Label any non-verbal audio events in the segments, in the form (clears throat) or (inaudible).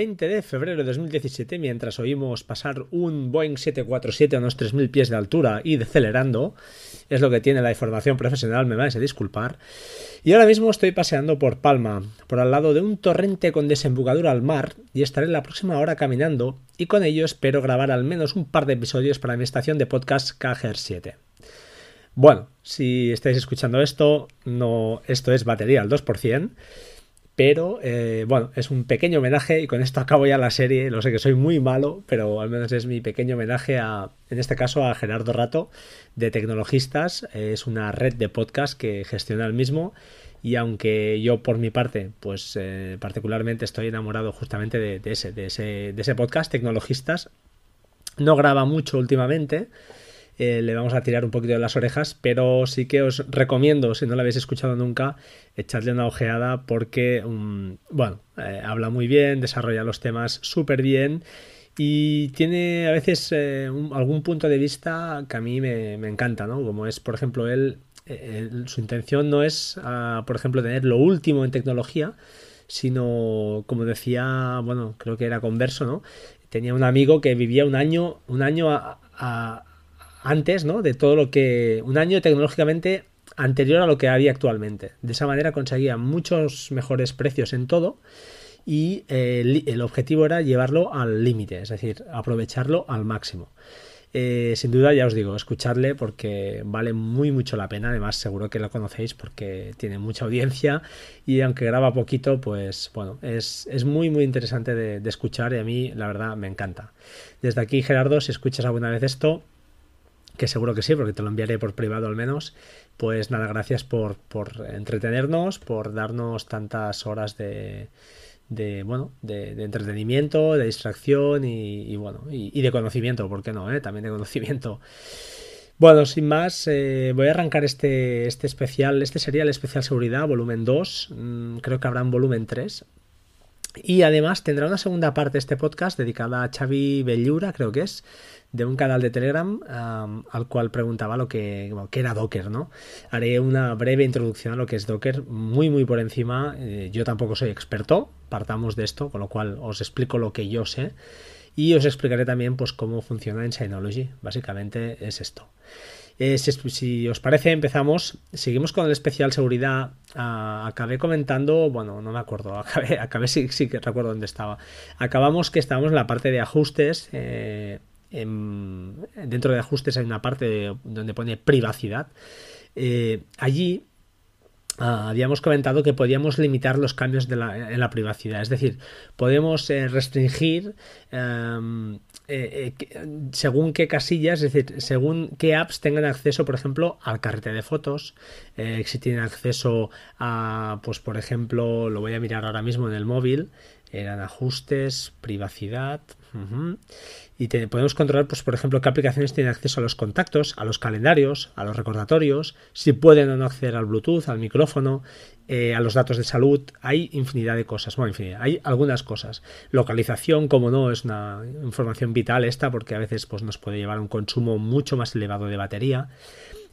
20 de febrero de 2017, mientras oímos pasar un Boeing 747 a unos 3.000 pies de altura y decelerando. Es lo que tiene la información profesional, me vais a disculpar. Y ahora mismo estoy paseando por Palma, por al lado de un torrente con desembocadura al mar, y estaré la próxima hora caminando, y con ello espero grabar al menos un par de episodios para mi estación de podcast KGR7. Bueno, si estáis escuchando esto, no, esto es batería al 2%, pero eh, bueno, es un pequeño homenaje y con esto acabo ya la serie. Lo sé que soy muy malo, pero al menos es mi pequeño homenaje a, en este caso, a Gerardo Rato de Tecnologistas. Es una red de podcast que gestiona el mismo y aunque yo por mi parte, pues eh, particularmente estoy enamorado justamente de, ese, de, ese, de ese podcast, Tecnologistas, no graba mucho últimamente eh, le vamos a tirar un poquito de las orejas, pero sí que os recomiendo, si no lo habéis escuchado nunca, echarle una ojeada porque, mm, bueno, eh, habla muy bien, desarrolla los temas súper bien y tiene a veces eh, algún punto de vista que a mí me, encanta, ¿no? Como es, por ejemplo, él, su intención no es, ah, por ejemplo, tener lo último en tecnología, sino, como decía, bueno, creo que era converso, ¿no? Tenía un amigo que vivía un año, un año a antes, ¿no? De todo lo que. Un año tecnológicamente anterior a lo que había actualmente. De esa manera conseguía muchos mejores precios en todo y eh, el, objetivo era llevarlo al límite, es decir, aprovecharlo al máximo. Eh, sin duda, ya os digo, escucharle porque vale muy mucho la pena. Además, seguro que lo conocéis porque tiene mucha audiencia y aunque graba poquito, pues bueno, es, muy muy interesante de, de escuchar y a mí la verdad me encanta. Desde aquí, Gerardo, si escuchas alguna vez esto, que seguro que sí, porque te lo enviaré por privado al menos. Pues nada, gracias por, entretenernos, por darnos tantas horas de, bueno, de, entretenimiento, de distracción y, bueno, y, de conocimiento, ¿por qué no? Eh? También de conocimiento. Bueno, sin más, eh, voy a arrancar este, este especial. Este sería el especial seguridad, volumen 2. Mm, creo que habrá un volumen 3. Y además tendrá una segunda parte de este podcast dedicada a Xavi Bellura, creo que es, de un canal de Telegram al cual preguntaba lo que, era Docker, ¿no? Haré una breve introducción a lo que es Docker, muy muy por encima. Eh, yo tampoco soy experto, partamos de esto, con lo cual os explico lo que yo sé y os explicaré también pues cómo funciona en Synology. Básicamente es esto. Eh, si, os parece, empezamos. Seguimos con el especial seguridad. Ah, acabé comentando, bueno, no me acuerdo, (laughs) acabé, acabé sí, sí, que recuerdo dónde estaba. Acabamos que estábamos en la parte de ajustes. Eh, dentro de ajustes hay una parte donde pone privacidad. Eh, allí ah, habíamos comentado que podíamos limitar los cambios de la, en la privacidad, es decir, podemos eh, restringir em, eh, según qué casillas, es decir, según qué apps tengan acceso, por ejemplo, al carrete de fotos, si tienen acceso a, pues por ejemplo, lo voy a mirar ahora mismo en el móvil, eran ajustes, privacidad. Y podemos controlar, pues, por ejemplo, qué aplicaciones tienen acceso a los contactos, a los calendarios, a los recordatorios, si pueden o no acceder al Bluetooth, al micrófono, eh, a los datos de salud. Hay infinidad de cosas. Bueno, infinidad. Hay algunas cosas. Localización, como no, es una información vital esta, porque a veces pues, nos puede llevar a un consumo mucho más elevado de batería.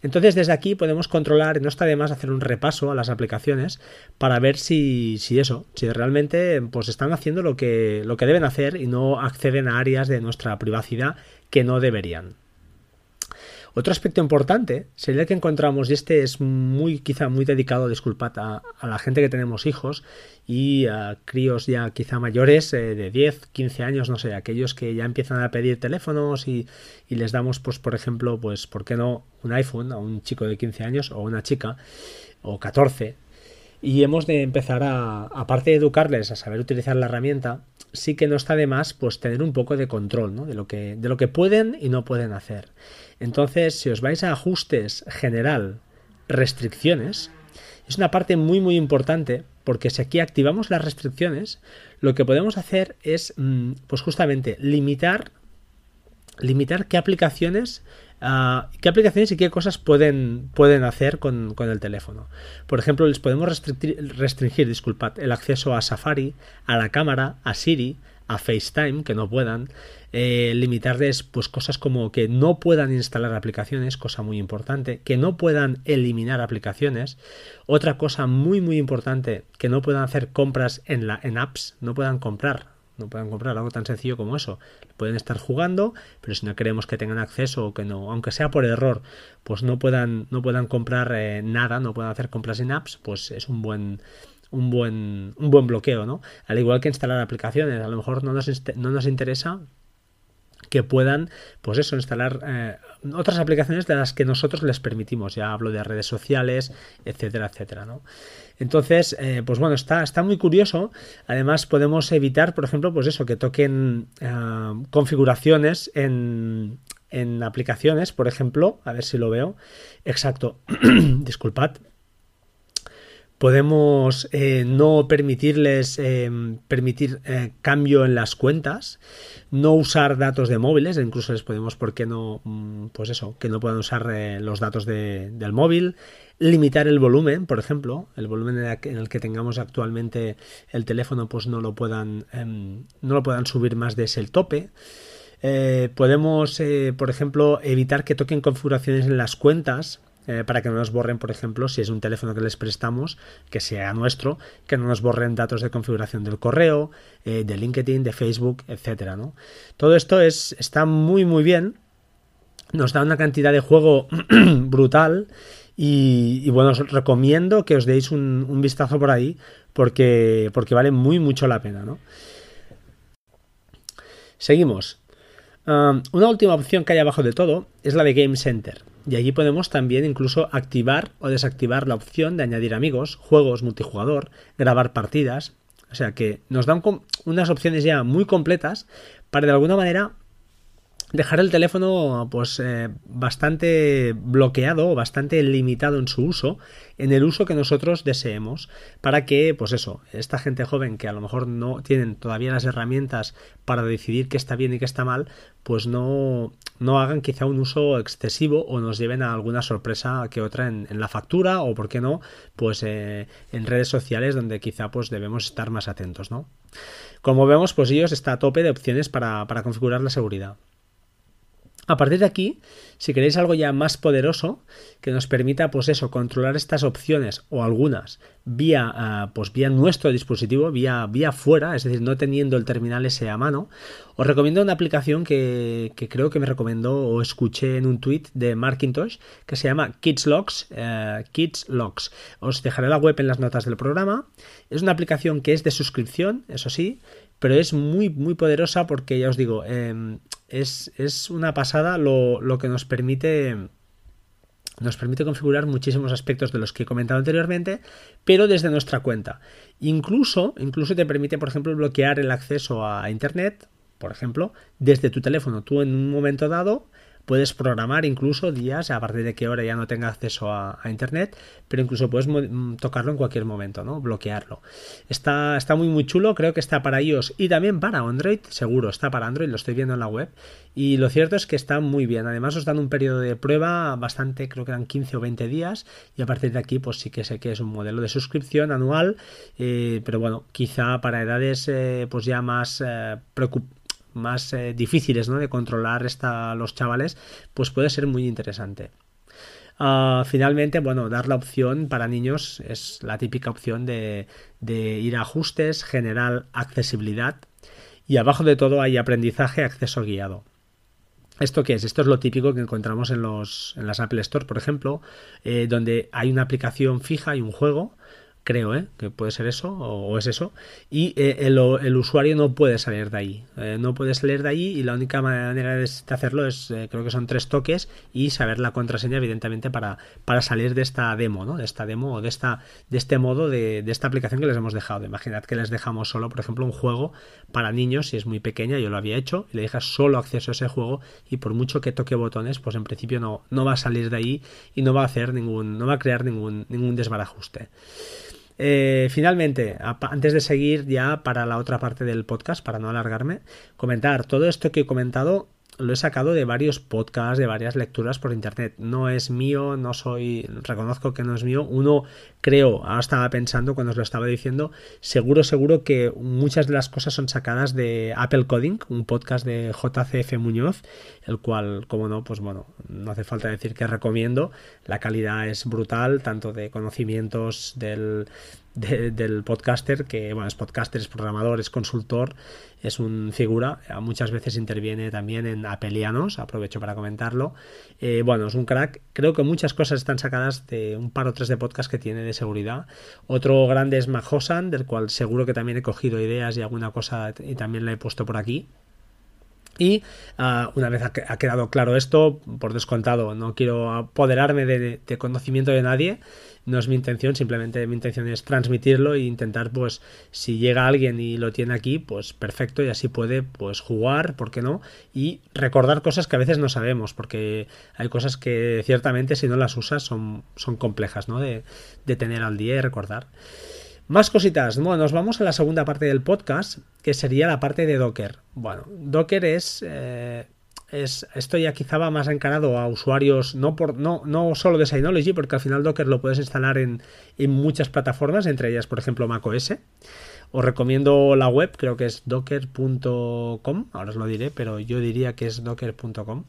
Entonces desde aquí podemos controlar, no está de más hacer un repaso a las aplicaciones para ver si, si eso, si realmente pues están haciendo lo que, lo que deben hacer y no acceden a áreas de nuestra privacidad que no deberían. Otro aspecto importante sería que encontramos, y este es muy, quizá muy dedicado, disculpad, a, la gente que tenemos hijos y a críos ya quizá mayores eh, de 10, 15 años, no sé, aquellos que ya empiezan a pedir teléfonos y, les damos, pues, por ejemplo, pues, ¿por qué no un iPhone a un chico de 15 años o una chica o 14? Y hemos de empezar a, aparte de educarles a saber utilizar la herramienta, sí que no está de más, pues, tener un poco de control, ¿no? De lo que, de lo que pueden y no pueden hacer. Entonces, si os vais a ajustes general, restricciones, es una parte muy muy importante porque si aquí activamos las restricciones, lo que podemos hacer es, mm, pues justamente, limitar, limitar qué aplicaciones ah, qué aplicaciones y qué cosas pueden, pueden hacer con, el teléfono. Por ejemplo, les podemos restringir, restringir disculpad, el acceso a Safari, a la cámara, a Siri, a FaceTime, que no puedan, eh, limitarles pues cosas como que no puedan instalar aplicaciones, cosa muy importante, que no puedan eliminar aplicaciones, otra cosa muy muy importante, que no puedan hacer compras en la en apps, no puedan comprar, no puedan comprar algo tan sencillo como eso. Pueden estar jugando, pero si no queremos que tengan acceso o que no, aunque sea por error, pues no puedan, no puedan comprar eh, nada, no puedan hacer compras en apps, pues es un buen, un buen, un buen bloqueo, ¿no? Al igual que instalar aplicaciones, a lo mejor no nos, no nos interesa que puedan, pues eso, instalar eh, otras aplicaciones de las que nosotros les permitimos. Ya hablo de redes sociales, etcétera, etcétera, ¿no? Entonces, eh, pues bueno, está, está muy curioso. Además, podemos evitar, por ejemplo, pues eso, que toquen eh, configuraciones en, en aplicaciones, por ejemplo, a ver si lo veo. Exacto, (clears throat) disculpad podemos eh, no permitirles eh, permitir eh, cambio en las cuentas, no usar datos de móviles, incluso les podemos, ¿por qué no? Mm, pues eso, que no puedan usar los datos del móvil, limitar el volumen, por ejemplo, el volumen en el que tengamos actualmente el teléfono, pues no lo puedan, em, no lo puedan subir más de ese el tope. podemos, por ejemplo, evitar que toquen configuraciones en las cuentas, eh, para que no nos borren, por ejemplo, si es un teléfono que les prestamos, que sea nuestro, que no nos borren datos de configuración del correo, eh, de LinkedIn, de Facebook, etcétera. Todo esto es, está muy, muy bien. Nos da una cantidad de juego (clears throat) brutal. Y, bueno, os recomiendo que os deis un, vistazo por ahí porque, porque vale muy mucho la pena. Seguimos. Um, una última opción que hay abajo de todo es la de Game Center y allí podemos también incluso activar o desactivar la opción de añadir amigos, juegos multijugador, grabar partidas. O sea que nos dan unas opciones ya muy completas para de alguna manera dejar el teléfono pues eh, bastante bloqueado bastante limitado en su uso en el uso que nosotros deseemos para que pues eso esta gente joven que a lo mejor no tienen todavía las herramientas para decidir qué está bien y qué está mal pues no no hagan quizá un uso excesivo o nos lleven a alguna sorpresa que otra en, la factura o por qué no pues eh, en redes sociales donde quizá pues debemos estar más atentos no como vemos pues ellos está a tope de opciones para configurar la seguridad a partir de aquí, si queréis algo ya más poderoso que nos permita, pues eso, controlar estas opciones o algunas vía, ah, pues vía nuestro dispositivo, vía, vía fuera, es decir, no teniendo el terminal ese a mano, os recomiendo una aplicación que, creo que me recomendó o escuché en un tweet de Markintosh que se llama Kids Logs. Eh, Kids Logs. Os dejaré la web en las notas del programa. Es una aplicación que es de suscripción, eso sí, pero es muy, muy poderosa porque ya os digo, em, es, es, una pasada lo, lo, que nos permite. Nos permite configurar muchísimos aspectos de los que he comentado anteriormente, pero desde nuestra cuenta. Incluso, incluso te permite, por ejemplo, bloquear el acceso a Internet, por ejemplo, desde tu teléfono. Tú en un momento dado Puedes programar incluso días a partir de qué hora ya no tenga acceso a, internet, pero incluso puedes mm, tocarlo en cualquier momento, ¿no? Bloquearlo. Está, está muy muy chulo, creo que está para iOS y también para Android, seguro, está para Android, lo estoy viendo en la web. Y lo cierto es que está muy bien. Además os dan un periodo de prueba bastante, creo que eran 15 o 20 días. Y a partir de aquí, pues sí que sé que es un modelo de suscripción anual. Eh, pero bueno, quizá para edades eh, pues ya más eh, más eh, difíciles ¿no? de controlar esta, los chavales, pues puede ser muy interesante. Ah, finalmente, bueno, dar la opción para niños es la típica opción de, ir a ajustes, general accesibilidad y abajo de todo hay aprendizaje, acceso guiado. ¿Esto qué es? Esto es lo típico que encontramos en, los, en las Apple Store, por ejemplo, eh, donde hay una aplicación fija y un juego creo ¿eh? que puede ser eso o, es eso y eh, el, usuario no puede salir de ahí eh, no puede salir de ahí y la única manera de hacerlo es creo que son tres toques y saber la contraseña evidentemente para, para salir de esta demo ¿no? de esta demo o de esta de este modo de, de, esta aplicación que les hemos dejado imaginad que les dejamos solo por ejemplo un juego para niños si es muy pequeña yo lo había hecho y le dejas solo acceso a ese juego y por mucho que toque botones pues en principio no, no va a salir de ahí y no va a hacer ningún no va a crear ningún ningún desbarajuste eh, finalmente, antes de seguir ya para la otra parte del podcast, para no alargarme, comentar todo esto que he comentado lo he sacado de varios podcasts, de varias lecturas por internet. No es mío, no soy, reconozco que no es mío. Uno, creo, ahora estaba pensando cuando os lo estaba diciendo, seguro, seguro que muchas de las cosas son sacadas de Apple Coding, un podcast de JCF Muñoz, el cual, como no, pues bueno, no hace falta decir que recomiendo. La calidad es brutal, tanto de conocimientos del del podcaster, que bueno, es podcaster, es programador, es consultor, es un figura, muchas veces interviene también en Apelianos, aprovecho para comentarlo. Eh, bueno, es un crack, creo que muchas cosas están sacadas de un par o tres de podcast que tiene de seguridad. Otro grande es Mahosan, del cual seguro que también he cogido ideas y alguna cosa y también la he puesto por aquí. Y ah, una vez ha, quedado claro esto, por descontado, no quiero apoderarme de, conocimiento de nadie, no es mi intención, simplemente mi intención es transmitirlo e intentar, pues, si llega alguien y lo tiene aquí, pues perfecto, y así puede, pues, jugar, ¿por qué no? Y recordar cosas que a veces no sabemos, porque hay cosas que ciertamente si no las usas son, son complejas, ¿no? De, de tener al día y recordar. Más cositas. Bueno, nos vamos a la segunda parte del podcast, que sería la parte de Docker. Bueno, Docker es. Eh, es esto ya quizá va más encarado a usuarios, no, por, no, no solo de Synology, porque al final Docker lo puedes instalar en, en muchas plataformas, entre ellas, por ejemplo, macOS. Os recomiendo la web, creo que es docker.com, ahora os lo diré, pero yo diría que es docker.com.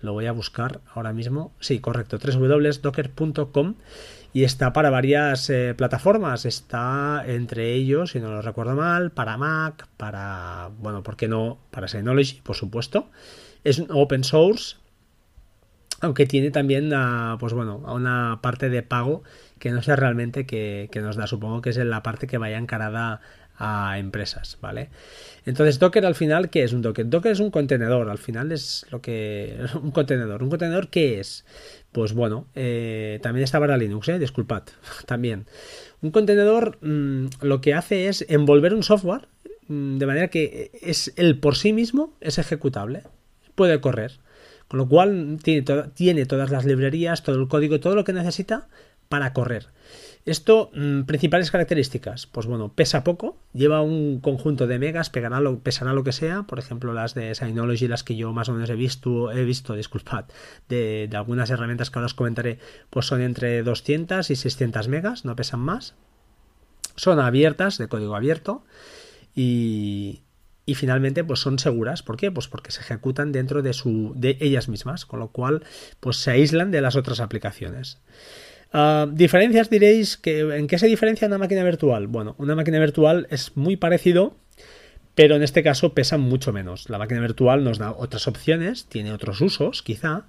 Lo voy a buscar ahora mismo. Sí, correcto, www.docker.com y está para varias eh, plataformas. Está entre ellos, si no lo recuerdo mal, para Mac, para, bueno, ¿por qué no? Para Synology, por supuesto. Es un open source, aunque tiene también, pues bueno, una parte de pago que no sé realmente qué, nos da. Supongo que es en la parte que vaya encarada a empresas, ¿vale? Entonces, Docker al final, ¿qué es un Docker? Docker es un contenedor, al final es lo que... (laughs) Un contenedor. ¿Un contenedor qué es? Pues bueno, eh, también está para Linux, ¿eh? disculpad, (laughs) también. Un contenedor mm, lo que hace es envolver un software mm, de manera que es el por sí mismo es ejecutable, puede correr. Con lo cual tiene, tiene todas las librerías, todo el código, todo lo que necesita para correr. Esto, mm, principales características. Pues bueno, pesa poco, lleva un conjunto de megas, pegará lo, pesará lo que sea. Por ejemplo, las de Synology, las que yo más o menos he visto, he visto, (laughs) disculpad, de, algunas herramientas que ahora os comentaré, pues son entre 200 y 600 megas, no pesan más. Son abiertas, de código abierto. Y, y finalmente pues son seguras. ¿Por qué? Pues porque se ejecutan dentro de, su, de ellas mismas, con lo cual pues se aíslan de las otras aplicaciones. Ah, diferencias diréis que en qué se diferencia una máquina virtual. Bueno, una máquina virtual es muy parecido, pero en este caso pesa mucho menos. La máquina virtual nos da otras opciones, tiene otros usos, quizá,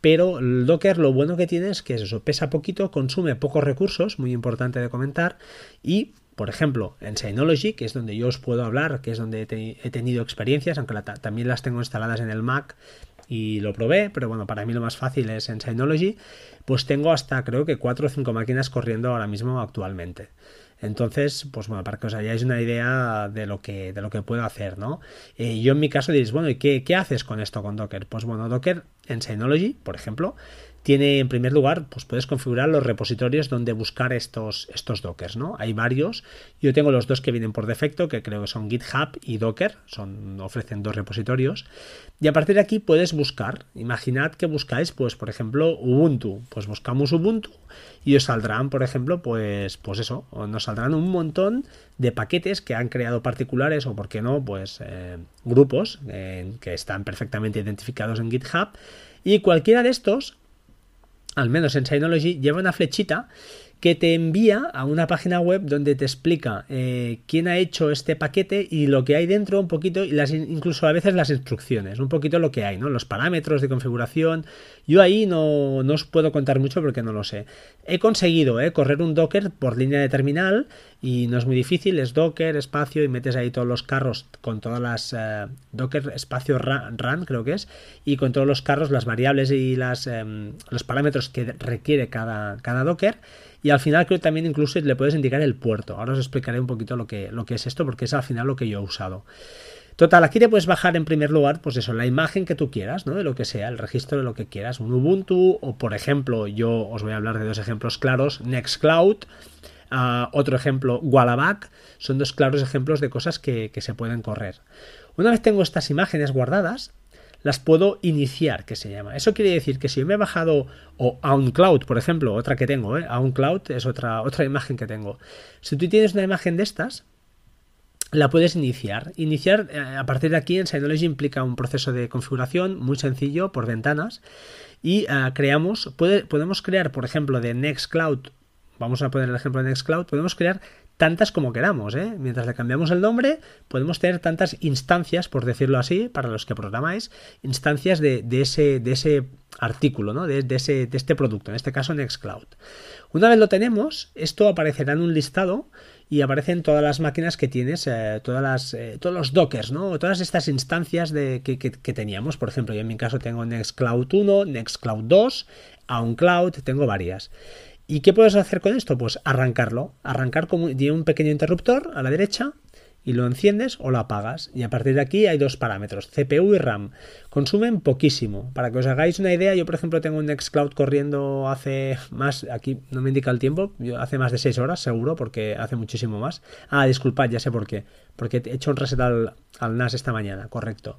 pero el Docker lo bueno que tiene es que eso, pesa poquito, consume pocos recursos, muy importante de comentar, y por ejemplo, en Synology, que es donde yo os puedo hablar, que es donde he, tenido experiencias, aunque también las tengo instaladas en el Mac y lo probé, pero bueno, para mí lo más fácil es en Synology, pues tengo hasta creo que 4 o 5 máquinas corriendo ahora mismo actualmente. Entonces, pues bueno, para que os hayáis una idea de lo que, de lo que puedo hacer, ¿no? Eh, yo en mi caso diréis, bueno, ¿y qué, qué haces con esto con Docker? Pues bueno, Docker en Synology, por ejemplo, tiene en primer lugar, pues puedes configurar los repositorios donde buscar estos, estos dockers, ¿no? Hay varios. Yo tengo los dos que vienen por defecto, que creo que son GitHub y Docker, son, ofrecen dos repositorios. Y a partir de aquí puedes buscar. Imaginad que buscáis, pues, por ejemplo, Ubuntu. Pues buscamos Ubuntu y os saldrán, por ejemplo, pues, pues eso, nos saldrán un montón de paquetes que han creado particulares o, por qué no, pues eh, grupos eh, que están perfectamente identificados en GitHub. Y cualquiera de estos al menos en Synology, lleva una flechita que te envía a una página web donde te explica eh, quién ha hecho este paquete y lo que hay dentro un poquito y las incluso a veces las instrucciones, un poquito lo que hay, ¿no? Los parámetros de configuración. Yo ahí no, no os puedo contar mucho porque no lo sé. He conseguido eh, correr un Docker por línea de terminal y no es muy difícil, es Docker, espacio y metes ahí todos los carros con todas las eh, Docker espacio run, creo que es y con todos los carros, las variables y las, em, los parámetros que requiere cada, cada Docker y al final creo que también incluso le puedes indicar el puerto. Ahora os explicaré un poquito lo que, lo que es esto porque es al final lo que yo he usado. Total, aquí te puedes bajar en primer lugar, pues eso, la imagen que tú quieras, ¿no? De lo que sea, el registro de lo que quieras, un Ubuntu, o por ejemplo, yo os voy a hablar de dos ejemplos claros, Nextcloud, uh, otro ejemplo, Wallaback, son dos claros ejemplos de cosas que, que se pueden correr. Una vez tengo estas imágenes guardadas, las puedo iniciar, que se llama. Eso quiere decir que si me he bajado, o a un cloud, por ejemplo, otra que tengo, ¿eh? a un cloud es otra, otra imagen que tengo. Si tú tienes una imagen de estas, la puedes iniciar. Iniciar eh, a partir de aquí en Synology implica un proceso de configuración muy sencillo por ventanas y eh, creamos, podemos crear, por ejemplo, de Nextcloud, vamos a poner el ejemplo de Nextcloud, podemos crear tantas como queramos. ¿eh? Mientras le cambiamos el nombre, podemos tener tantas instancias, por decirlo así, para los que programáis, instancias de, ese, artículo, ¿no? de, ese, de este producto, en este caso Nextcloud. Una vez lo tenemos, esto aparecerá en un listado y aparecen todas las máquinas que tienes, eh, todas las, eh, todos los dockers, ¿no? todas estas instancias que, teníamos. Por ejemplo, yo en mi caso tengo Nextcloud 1, Nextcloud 2, cloud tengo varias. ¿Y qué puedes hacer con esto? Pues arrancarlo. Arrancar como tiene un pequeño interruptor a la derecha y lo enciendes o lo apagas. Y a partir de aquí hay dos parámetros, CPU y RAM. Consumen poquísimo. Para que os hagáis una idea, yo por ejemplo tengo un Nextcloud corriendo hace más, aquí no me indica el tiempo, hace más de 6 horas seguro, porque hace muchísimo más. Ah, disculpad, ya sé por qué. Porque he hecho un reset al, al NAS esta mañana, correcto.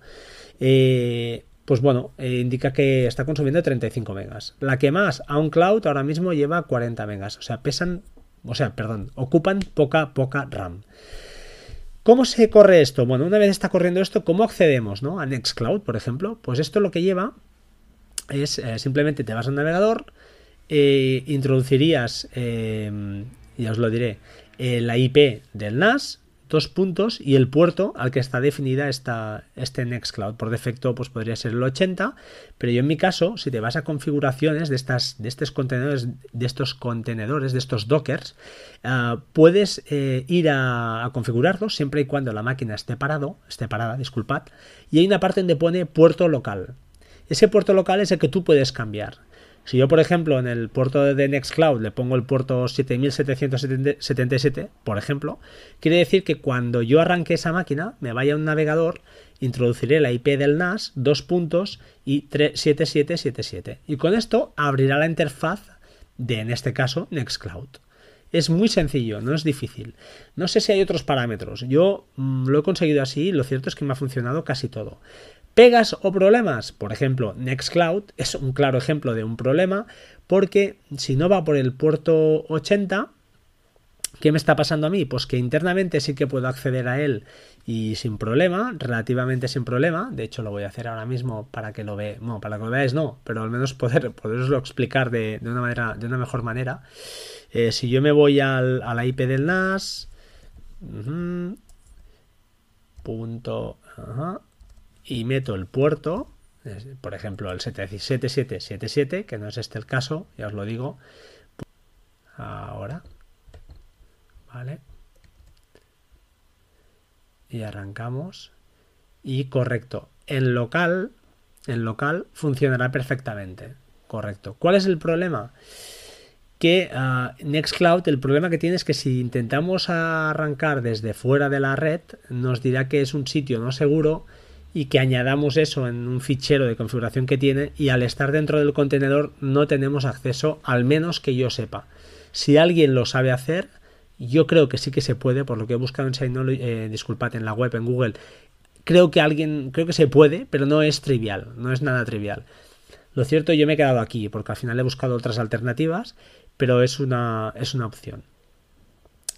Eh, pues bueno, eh, indica que está consumiendo 35 megas. La que más, cloud ahora mismo lleva 40 megas. O sea, pesan, o sea, perdón, ocupan poca, poca RAM. ¿Cómo se corre esto? Bueno, una vez está corriendo esto, ¿cómo accedemos ¿no? a Nextcloud, por ejemplo? Pues esto lo que lleva es eh, simplemente te vas al navegador, eh, introducirías, ya os lo diré, la IP del NAS, dos puntos y el puerto al que está definida esta, este Nextcloud. Por defecto, pues podría ser el 80, pero yo en mi caso, si te vas a configuraciones de, estas, de estos contenedores, de estos contenedores, de estos dockers, ah, puedes eh, ir a, a, configurarlos siempre y cuando la máquina esté parado, esté parada, disculpad, y hay una parte donde pone puerto local. Ese puerto local es el que tú puedes cambiar. Si yo, por ejemplo, en el puerto de Nextcloud le pongo el puerto 7777, por ejemplo, quiere decir que cuando yo arranque esa máquina, me vaya a un navegador, introduciré la IP del NAS, dos puntos y 7777. Y con esto abrirá la interfaz de, en este caso, Nextcloud. Es muy sencillo, no es difícil. No sé si hay otros parámetros. Yo mm, lo he conseguido así, lo cierto es que me ha funcionado casi todo. Pegas o problemas, por ejemplo, Nextcloud es un claro ejemplo de un problema porque si no va por el puerto 80, ¿qué me está pasando a mí? Pues que internamente sí que puedo acceder a él y sin problema, relativamente sin problema. De hecho, lo voy a hacer ahora mismo para que lo veáis. No, para que lo veáis no, pero al menos poder poderoslo explicar de, una manera, de una mejor manera. Eh, si yo me voy al, a la IP del NAS, punto, y meto el puerto, por ejemplo el 7777, que no es este el caso, ya os lo digo, ahora, ¿vale? Y arrancamos. Y correcto, en local, en local funcionará perfectamente. Correcto. ¿Cuál es el problema? que uh, Nextcloud el problema que tiene es que si intentamos arrancar desde fuera de la red nos dirá que es un sitio no seguro y que añadamos eso en un fichero de configuración que tiene y al estar dentro del contenedor no tenemos acceso, al menos que yo sepa. Si alguien lo sabe hacer, yo creo que sí que se puede, por lo que he buscado en Synology, eh, disculpad, en la web, en Google, creo que alguien, creo que se puede, pero no es trivial, no es nada trivial. Lo cierto, yo me he quedado aquí, porque al final he buscado otras alternativas, pero es una, es una opción.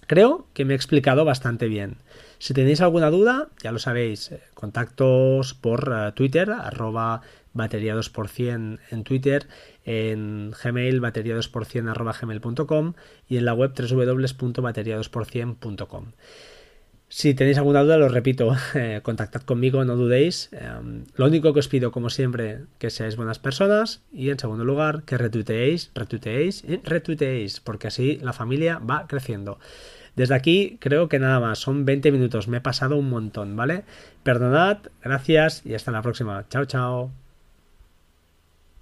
Creo que me he explicado bastante bien. Si tenéis alguna duda, ya lo sabéis, eh, contactos por eh, Twitter, arroba batería 2% en Twitter, en Gmail, batería 2% arroba gmail.com y en la web www.batería2%.com. Si tenéis alguna duda, lo repito, (laughs) eh, contactad conmigo, no dudéis. lo único que os pido, como siempre, que seáis buenas personas y en segundo lugar, que retuiteéis, retuiteéis y retuiteéis, porque así la familia va creciendo. Desde aquí creo que nada más, son 20 minutos, me he pasado un montón, ¿vale? Perdonad, gracias y hasta la próxima. Chao, chao.